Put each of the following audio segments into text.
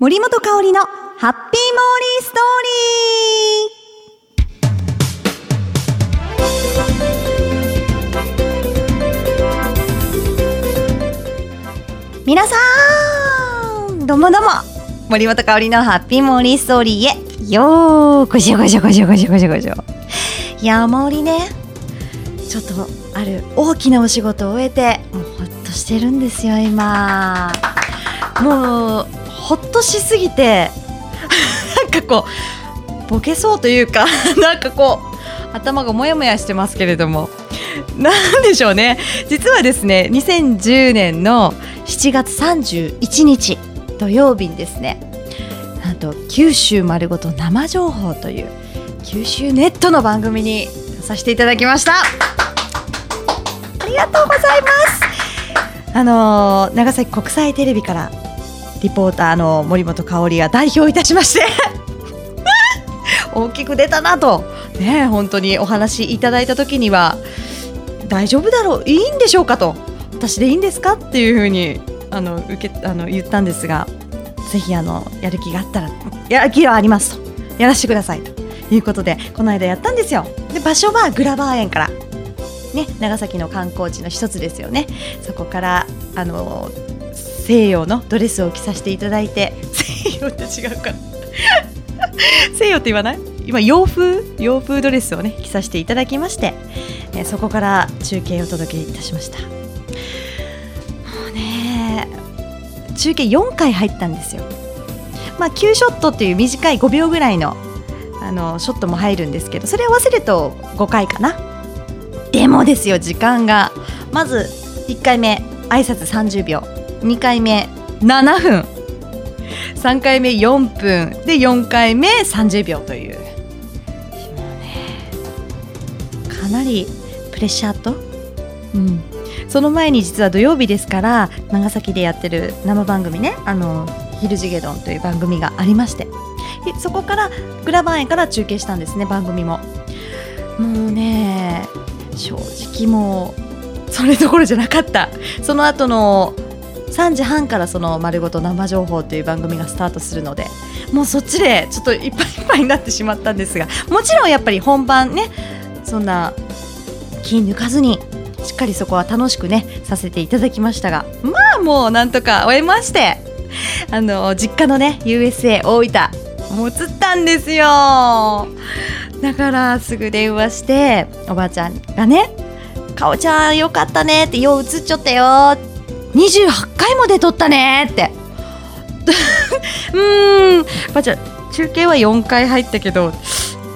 森本香里のハッピーモーリーストーリー。皆さんどうもどうも。森本香里のハッピーモーリーストーリーへ。よーこしょこしょこしょこしょこしょこしょいや森ね。ちょっとある大きなお仕事を終えてもうほっとしてるんですよ今。もうほっとしすぎて なんかこうボケそうというか なんかこう頭がもやもやしてますけれども。なんでしょうね。実はですね2010年の7月31日土曜日にですね。なんと九州丸ごと生情報という九州ネットの番組に出させていただきました。ありがとうございます。あのー長崎国際テレビからリポーターの森本香織が代表いたしまして 大きく出たなと。ね本当にお話いただいた時には大丈夫だろういいんでしょうかと。私でいいんですかっていうふうにあの受けあの言ったんですがぜひあのやる気があったらやる気はありますと。やらせてくださいと。いうことでこの間やったんですよ。で場所はグラバー園から。ね長崎の観光地の一つですよね。そこからあの西洋のドレスを着させていただいて。西洋って違うか。西洋って言わない？今洋風？洋風ドレスをね着させていただきまして、えそこから中継をお届けいたしました。もうね中継4回入ったんですよ。まあ9ショットっていう短い5秒ぐらいのあのショットも入るんですけどそれ合わせると5回かな。でもですよ時間が。まず1回目挨拶30秒。2回目7分。3回目4分。で4回目30秒という。ねかなりプレッシャーと、うん、その前に実は土曜日ですから長崎でやってる生番組ね「あの昼ジゲドン」という番組がありまして。そこからグラバー園から中継したんですね番組も。もうね正直もうそれどころじゃなかった。その後の3時半からその「丸ごと生情報」という番組がスタートするのでもうそっちでちょっといっぱいいっぱいになってしまったんですがもちろんやっぱり本番ねそんな気抜かずにしっかりそこは楽しくねさせていただきましたがまあもうなんとか終えましてあの実家のね USA 大分もう移ったんですよ。だからすぐ電話しておばあちゃんがね「かおちゃんよかったね」って「よう映っちゃったよ」って28回も出とったねって。うーん。ばあちゃん中継は4回入ったけど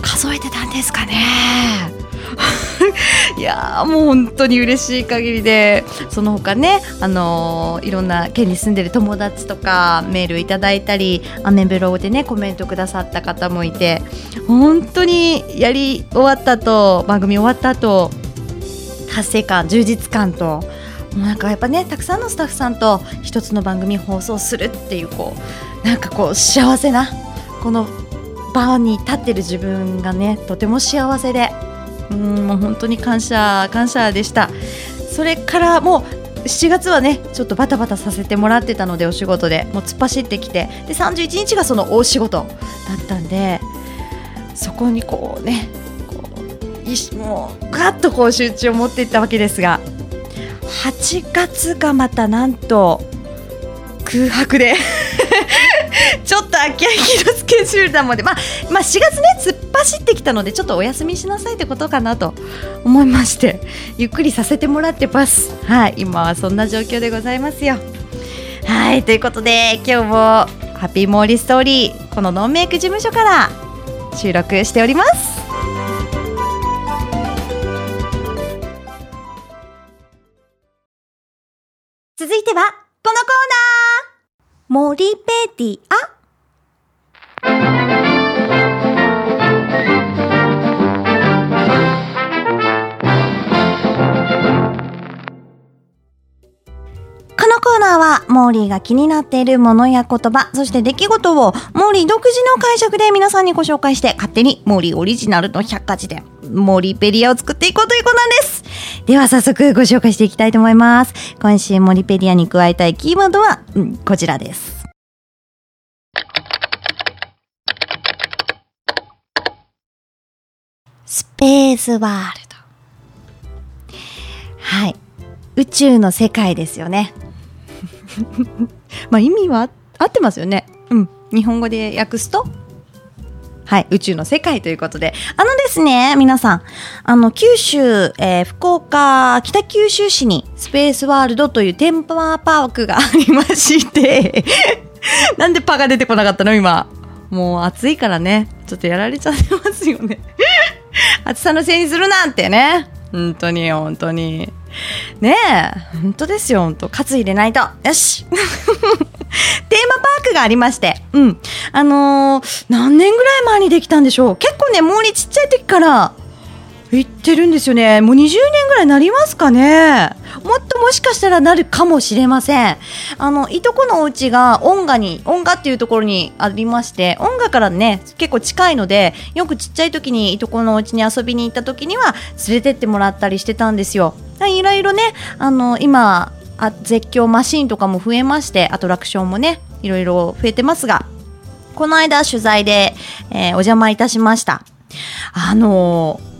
数えてたんですかね。いやーもう本当に嬉しい限りでその他ね、あのーいろんな県に住んでる友達とかメールいただいたりアメブロでねコメントくださった方もいて本当にやり終わった後番組終わった後達成感充実感となんかやっぱねたくさんのスタッフさんと一つの番組放送するっていうこうなんかこう幸せなこの場に立ってる自分がねとても幸せでうんもう本当に感謝感謝でした。それからもう7月はねちょっとバタバタさせてもらってたのでお仕事でもう突っ走ってきて。で31日がその大仕事だったんでそこにこうねこういしもうガッとこう集中を持っていったわけですが8月がまたなんと空白で。ちょっと秋秋のスケジュールなので、まあ、まあ4月ね突っ走ってきたのでちょっとお休みしなさいってことかなと思いまして。ゆっくりさせてもらってます。はい今はそんな状況でございますよ。はいということで今日もハッピーモーリーストーリーこのノンメイク事務所から収録しております。続いてはこのコーナー。モリペディアーは、モーリーが気になっているものや言葉、そして出来事を、モーリー独自の解釈で皆さんにご紹介して、勝手にモーリーオリジナルの百科事典、モーリーペリアを作っていこうということなんです。では早速ご紹介していきたいと思います。今週モリペリアに加えたいキーワードは、うん、こちらです。スペースワールド。はい。宇宙の世界ですよね。まあ意味は合ってますよね。うん。日本語で訳すとはい、宇宙の世界ということで。あのですね、皆さん、あの、九州、えー福岡、北九州市にスペースワールドというテンパーパークがありまして、なんでパが出てこなかったの？今。もう暑いからね、ちょっとやられちゃってますよね。暑さのせいにするなんてね。本当に、本当に。ねえ、本当ですよ、本当。カツ入れないと。よし。テーマパークがありまして、うん。あのー何年ぐらい前にできたんでしょう結構ね、もうにちっちゃい時から行ってるんですよね。もう20年ぐらいなりますかね。もっともしかしたらなるかもしれません。あの、いとこのお家が音賀に、音賀っていうところにありまして、音賀からね、結構近いので、よくちっちゃい時にいとこのお家に遊びに行った時には連れてってもらったりしてたんですよ。いろいろね、あの、今、あ絶叫マシンとかも増えまして、アトラクションもね、いろいろ増えてますが、この間取材で、えーお邪魔いたしました。あのー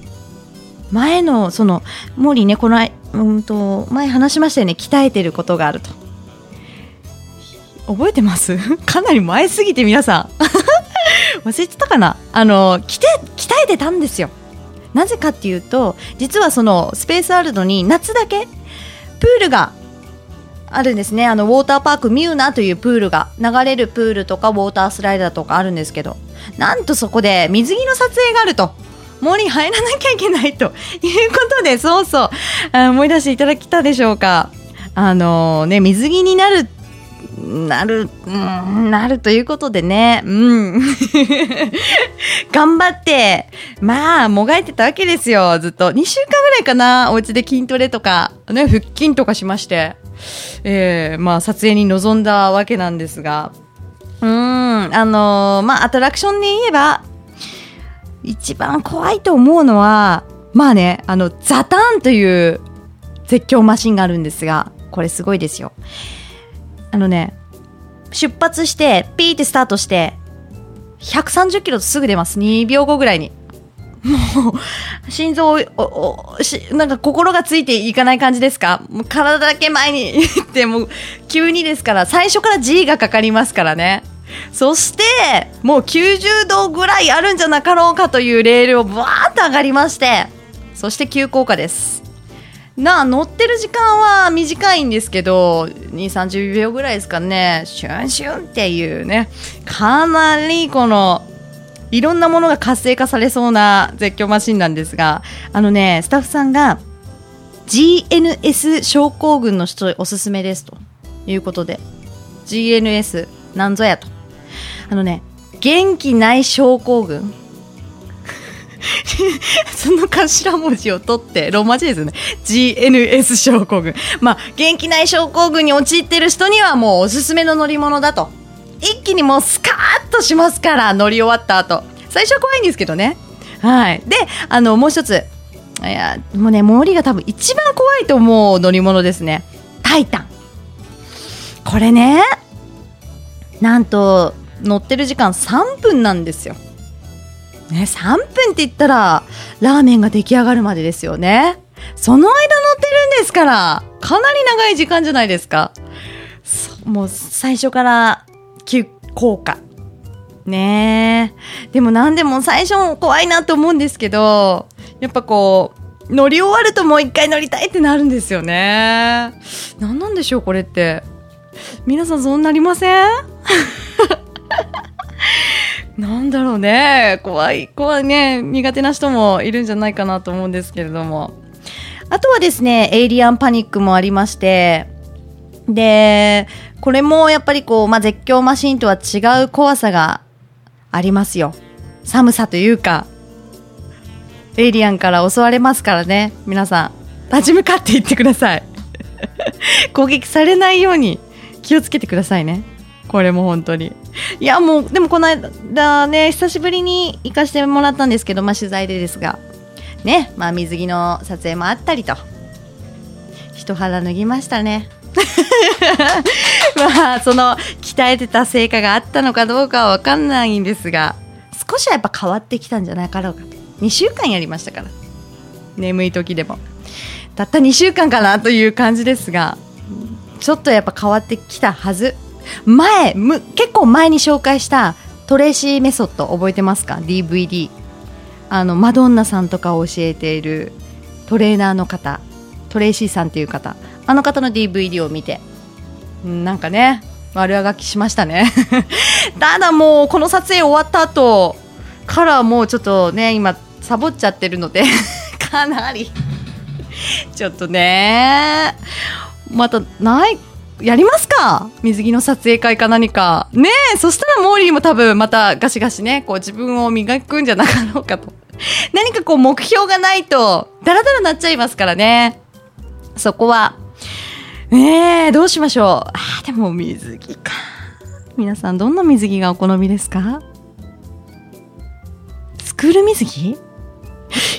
前の、その、モーリーね、この間、うんと、前話しましたよね、鍛えてることがあると。覚えてます？かなり前すぎて皆さん。忘れてたかな？あの、鍛え、鍛えてたんですよ。なぜかっていうと、実はその、スペースワールドに夏だけ、プールがあるんですね。あの、ウォーターパークミューナというプールが、流れるプールとかウォータースライダーとかあるんですけど、なんとそこで水着の撮影があると。森に入らなきゃいけないということで、そうそう、思い出していただけたでしょうか。あのね、水着になる、なる、なるということでね、うん。頑張って、まあ、もがいてたわけですよ、ずっと。2週間ぐらいかな、お家で筋トレとか、ね、腹筋とかしまして、えー、まあ、撮影に臨んだわけなんですが、うん、あのーまあ、アトラクションで言えば、一番怖いと思うのは、まあね、あの、ザタンという絶叫マシンがあるんですが、これすごいですよ。あのね、出発して、ピーってスタートして、130キロすぐ出ます。2秒後ぐらいに。もう、心臓を、おおしなんか心がついていかない感じですか？もう体だけ前に行 って、もう急にですから、最初から G がかかりますからね。そして、もう90度ぐらいあるんじゃなかろうかというレールをバーッと上がりまして、そして急降下です。な、乗ってる時間は短いんですけど、2、30秒ぐらいですかね、シュンシュンっていうね、かなりこの、いろんなものが活性化されそうな絶叫マシンなんですが、あのね、スタッフさんが GNS 症候群の人おすすめですということで、GNS なんぞやと。あのね、元気ない症候群 その頭文字を取って、ローマ字ですよね。GNS 症候群。まあ、元気ない症候群に陥ってる人にはもうおすすめの乗り物だと。一気にもうスカーッとしますから、乗り終わった後。最初は怖いんですけどね。はい。で、あの、もう一つ。いや、もうね、モーリーが多分一番怖いと思う乗り物ですね。タイタン。これね、なんと、乗ってる時間3分なんですよ。ね、3分って言ったら、ラーメンが出来上がるまでですよね。その間乗ってるんですから、かなり長い時間じゃないですか。もう最初から急降下。ねえ。でもなんでも最初怖いなと思うんですけど、やっぱこう、乗り終わるともう一回乗りたいってなるんですよね。何なんでしょう、これって。皆さんそうなりません？なんだろうね。怖い、怖いね。苦手な人もいるんじゃないかなと思うんですけれども。あとはですね、エイリアンパニックもありまして、で、これもやっぱりこう、まあ、絶叫マシンとは違う怖さがありますよ。寒さというか、エイリアンから襲われますからね。皆さん、立ち向かっていってください。攻撃されないように気をつけてくださいね。これも本当に。いや、もう、でもこの間ね、久しぶりに行かせてもらったんですけど、まあ、取材でですが、ね、まあ、水着の撮影もあったりと、一肌脱ぎましたね。まあ、その、鍛えてた成果があったのかどうかはわかんないんですが、少しはやっぱ変わってきたんじゃないかろうか。2週間やりましたから。眠い時でも。たった2週間かなという感じですが。ちょっとやっぱ変わってきたはず。前む結構前に紹介したトレーシーメソッド覚えてますか？DVD あのマドンナさんとかを教えているトレーナーの方。トレーシーさんっていう方。あの方の DVD を見て。なんかね丸あがきしましたね。ただもうこの撮影終わった後からもうちょっとね今サボっちゃってるので かなり。ちょっとね。またないやりますか？水着の撮影会か何か。ねえそしたらモーリーも多分またガシガシねこう自分を磨くんじゃなかろうかと。何かこう目標がないとダラダラなっちゃいますからね。そこは。ねえどうしましょう。あでも水着か。皆さんどんな水着がお好みですか？スクール水着？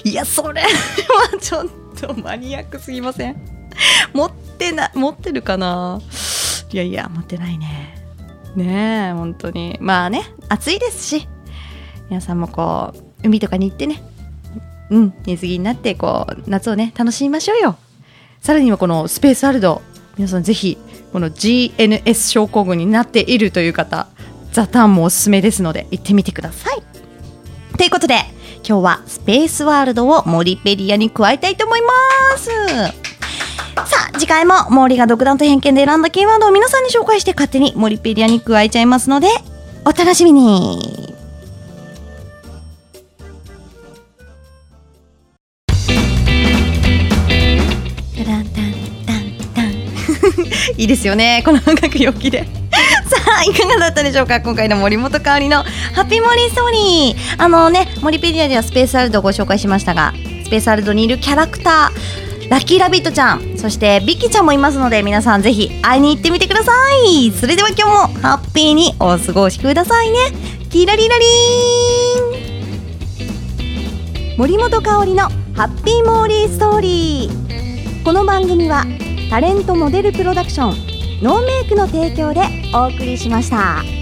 いやそれはちょっとマニアックすぎません？持ってな持ってるかな？いやいや持ってないね。ねえ本当に。まあね暑いですし。皆さんもこう海とかに行ってね。うん水着になってこう夏をね楽しみましょうよ。さらにはこのスペースワールド。皆さんぜひこの GNS 症候群になっているという方ザタンもおすすめですので行ってみてください。ということで今日はスペースワールドをモリペディアに加えたいと思います。次回もモーリーが独断と偏見で選んだキーワードを皆さんに紹介して勝手にモリペディアに加えちゃいますのでお楽しみに。いいですよねこの音楽陽気で。さあいかがだったでしょうか今回の森本香里のハッピーモーリーストー。リーあのねモリペディアではスペースワールドをご紹介しましたがスペースワールドにいるキャラクターラッキーラビットちゃんそしてビキちゃんもいますので皆さんぜひ会いに行ってみてください。それでは今日もハッピーにお過ごしくださいね。キラリラリーン。森本香里のハッピーモーリーストーリー。この番組はタレントモデルプロダクションノーメイクの提供でお送りしました。